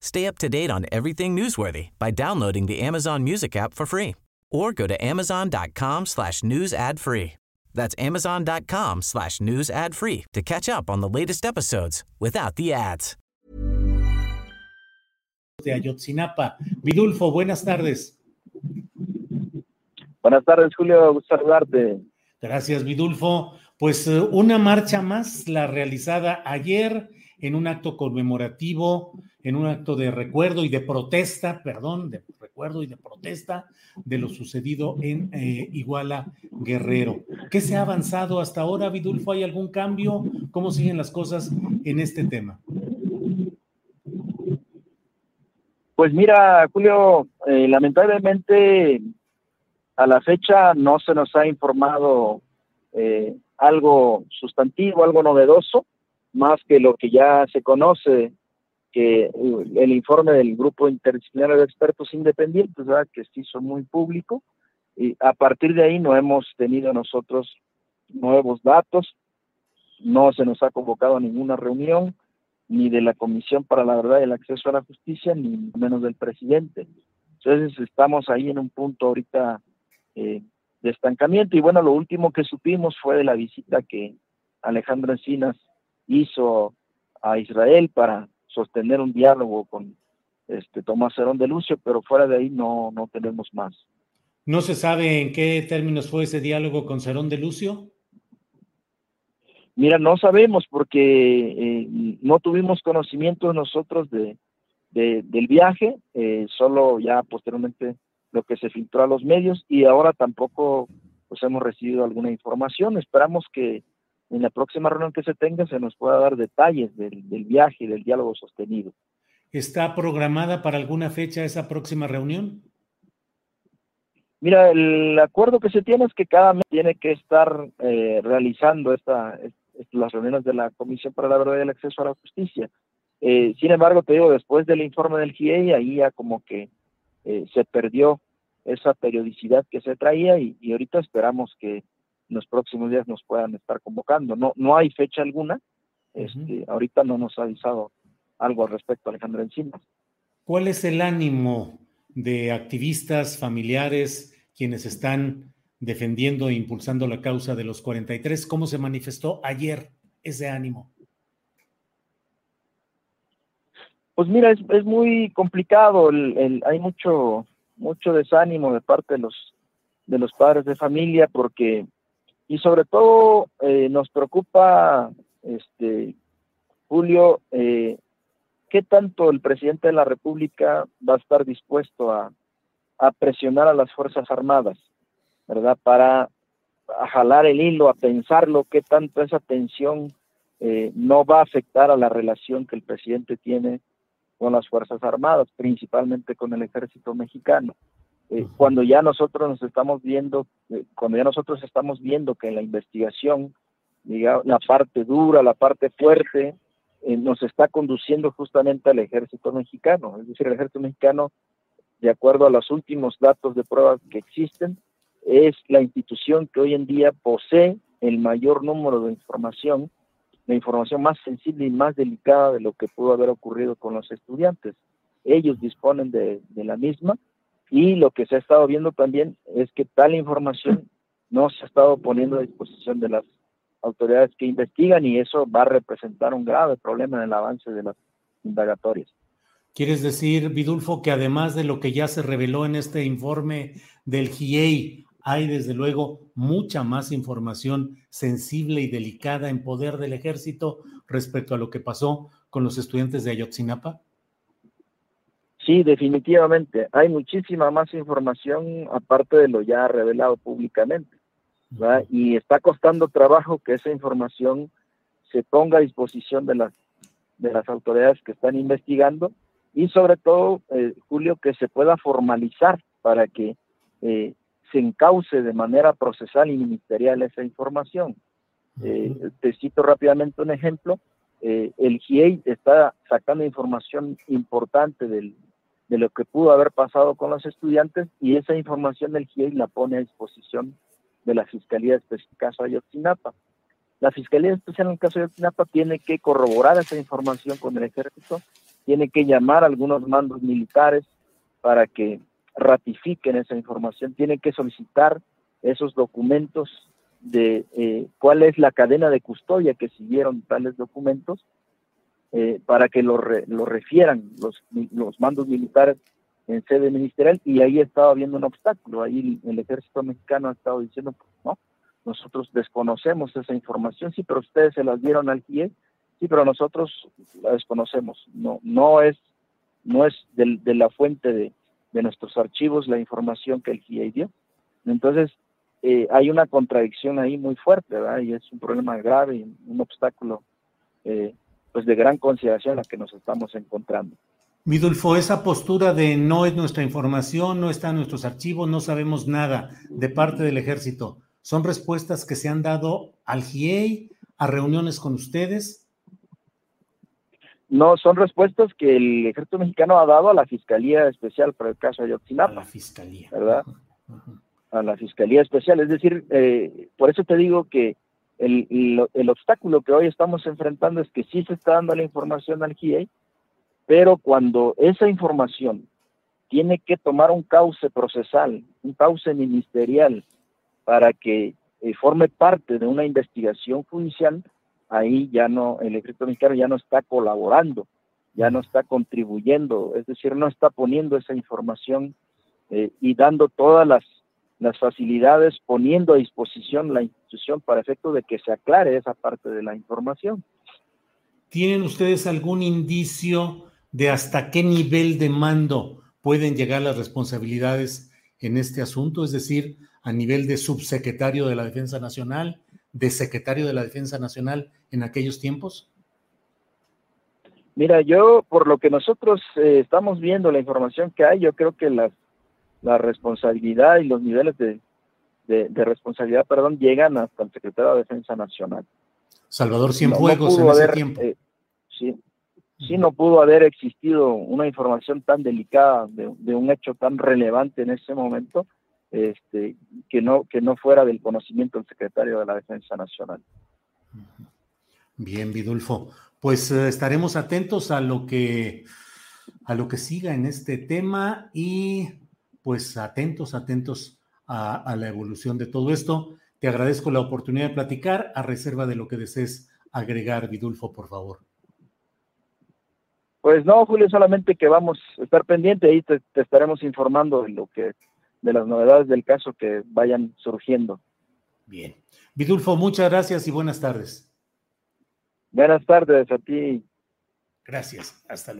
Stay up to date on everything newsworthy by downloading the Amazon Music app for free or go to amazon.com slash news ad free. That's amazon.com slash news ad free to catch up on the latest episodes without the ads. De Ayotzinapa. Vidulfo, buenas tardes. Buenas tardes, Julio. Gusto saludarte. Gracias, Vidulfo. Pues eh, una marcha más, la realizada ayer en un acto conmemorativo, en un acto de recuerdo y de protesta, perdón, de recuerdo y de protesta de lo sucedido en eh, Iguala Guerrero. ¿Qué se ha avanzado hasta ahora, Vidulfo? ¿Hay algún cambio? ¿Cómo siguen las cosas en este tema? Pues mira, Julio, eh, lamentablemente a la fecha no se nos ha informado eh, algo sustantivo, algo novedoso, más que lo que ya se conoce, que el informe del grupo interdisciplinario de expertos independientes, ¿verdad? que se hizo muy público, y a partir de ahí no hemos tenido nosotros nuevos datos, no se nos ha convocado a ninguna reunión, ni de la Comisión para la Verdad y el Acceso a la Justicia, ni menos del presidente. Entonces estamos ahí en un punto ahorita eh, de estancamiento. Y bueno, lo último que supimos fue de la visita que Alejandro Encinas hizo a Israel para sostener un diálogo con este Tomás Herón de Lucio, pero fuera de ahí no, no tenemos más. ¿No se sabe en qué términos fue ese diálogo con Cerón de Lucio? Mira, no sabemos porque eh, no tuvimos conocimiento nosotros de, del viaje, eh, solo ya posteriormente lo que se filtró a los medios y ahora tampoco pues hemos recibido alguna información. Esperamos que en la próxima reunión que se tenga se nos pueda dar detalles del, viaje y del diálogo sostenido. ¿Está programada para alguna fecha esa próxima reunión? Mira, el acuerdo que se tiene es que cada mes tiene que estar eh, realizando esta, las reuniones de la Comisión para la Verdad y el Acceso a la Justicia. Eh, sin embargo, te digo, después del informe del GIEI, ahí ya como que eh, se perdió esa periodicidad que se traía y, ahorita esperamos que en los próximos días nos puedan estar convocando. No, no hay fecha alguna, este, ahorita no nos ha avisado algo al respecto Alejandro Encinas. ¿Cuál es el ánimo de activistas, familiares, quienes están defendiendo e impulsando la causa de los 43? ¿Cómo se manifestó ayer ese ánimo? Pues mira, es, muy complicado, hay mucho, mucho desánimo de parte de los, de los padres de familia porque, y sobre todo eh, nos preocupa, este, Julio, eh, qué tanto el presidente de la República va a estar dispuesto a, presionar a las Fuerzas Armadas, ¿verdad? Para jalar el hilo, a pensarlo, qué tanto esa tensión eh, no va a afectar a la relación que el presidente tiene con las Fuerzas Armadas, principalmente con el ejército mexicano. Eh, cuando ya nosotros nos estamos viendo, eh, cuando ya nosotros estamos viendo que en la investigación, digamos, la parte dura, la parte fuerte, eh, nos está conduciendo justamente al ejército mexicano. Es decir, el ejército mexicano, de acuerdo a los últimos datos de pruebas que existen, es la institución que hoy en día posee el mayor número de información, la información más sensible y más delicada de lo que pudo haber ocurrido con los estudiantes. Ellos disponen de, de la misma y lo que se ha estado viendo también es que tal información no se ha estado poniendo a disposición de las autoridades que investigan y eso va a representar un grave problema en el avance de las indagatorias. ¿Quieres decir, Vidulfo, que además de lo que ya se reveló en este informe del GIEI, hay desde luego mucha más información sensible y delicada en poder del ejército respecto a lo que pasó con los estudiantes de Ayotzinapa? Sí, definitivamente. Hay muchísima más información aparte de lo ya revelado públicamente. Y está costando trabajo que esa información se ponga a disposición de las, de las autoridades que están investigando y sobre todo, eh, Julio, que se pueda formalizar para que eh, se encauce de manera procesal y ministerial esa información. Eh, te cito rápidamente un ejemplo. el GIEI está sacando información importante del, de lo que pudo haber pasado con los estudiantes y esa información el GIEI la pone a disposición de la Fiscalía Especial en caso de Ayotzinapa. La Fiscalía Especial en el caso de Ayotzinapa tiene que corroborar esa información con el ejército tiene que llamar a algunos mandos militares para que ratifiquen esa información, tiene que solicitar esos documentos de eh, cuál es la cadena de custodia que siguieron tales documentos eh, para que lo, lo refieran los, los mandos militares en sede ministerial y ahí estaba habiendo un obstáculo, ahí el, ejército mexicano ha estado diciendo, no, nosotros desconocemos esa información, sí, pero ustedes se las dieron al GIE Sí, pero nosotros la desconocemos. No, no es, no es de, la fuente de, nuestros archivos la información que el GIA dio. Entonces, eh, hay una contradicción ahí muy fuerte, ¿verdad? Y es un problema grave un obstáculo eh, pues de gran consideración la que nos estamos encontrando. Midulfo, esa postura de no es nuestra información, no está en nuestros archivos, no sabemos nada de parte del ejército, ¿son respuestas que se han dado al GIEI, a reuniones con ustedes? No, son respuestas que el ejército mexicano ha dado a la Fiscalía Especial para el caso de Ayotzinapa. A la Fiscalía. ¿Verdad? A la Fiscalía Especial. Es decir, eh, por eso te digo que el, el, obstáculo que hoy estamos enfrentando es que sí se está dando la información al GIEI, pero cuando esa información tiene que tomar un cauce procesal, un cauce ministerial, para que eh, forme parte de una investigación judicial, ahí ya no, el ejército mexicano ya no está colaborando, ya no está contribuyendo, es decir, no está poniendo esa información eh, y dando todas las, las facilidades, poniendo a disposición la institución para efecto de que se aclare esa parte de la información. ¿Tienen ustedes algún indicio de hasta qué nivel de mando pueden llegar las responsabilidades en este asunto? Es decir, a nivel de subsecretario de la Defensa Nacional, de secretario de la Defensa Nacional en aquellos tiempos? Mira, yo por lo que nosotros eh, estamos viendo, la información que hay, yo creo que la, la responsabilidad y los niveles de, de, responsabilidad, perdón, llegan hasta el secretario de Defensa Nacional. Salvador Cienfuegos en ese tiempo. Eh, sí, sí no pudo haber existido una información tan delicada de, de, un hecho tan relevante en ese momento este, que, no, que no fuera del conocimiento del secretario de la Defensa Nacional. Bien, Vidulfo. Pues eh, estaremos atentos a lo que a lo que siga en este tema y pues atentos, atentos a, a, la evolución de todo esto. Te agradezco la oportunidad de platicar a reserva de lo que desees agregar, Vidulfo, por favor. Pues no, Julio, solamente que vamos a estar pendiente y te, te estaremos informando de lo que de las novedades del caso que vayan surgiendo. Bien. Vidulfo, muchas gracias y buenas tardes. Buenas tardes a ti. Gracias. Hasta luego.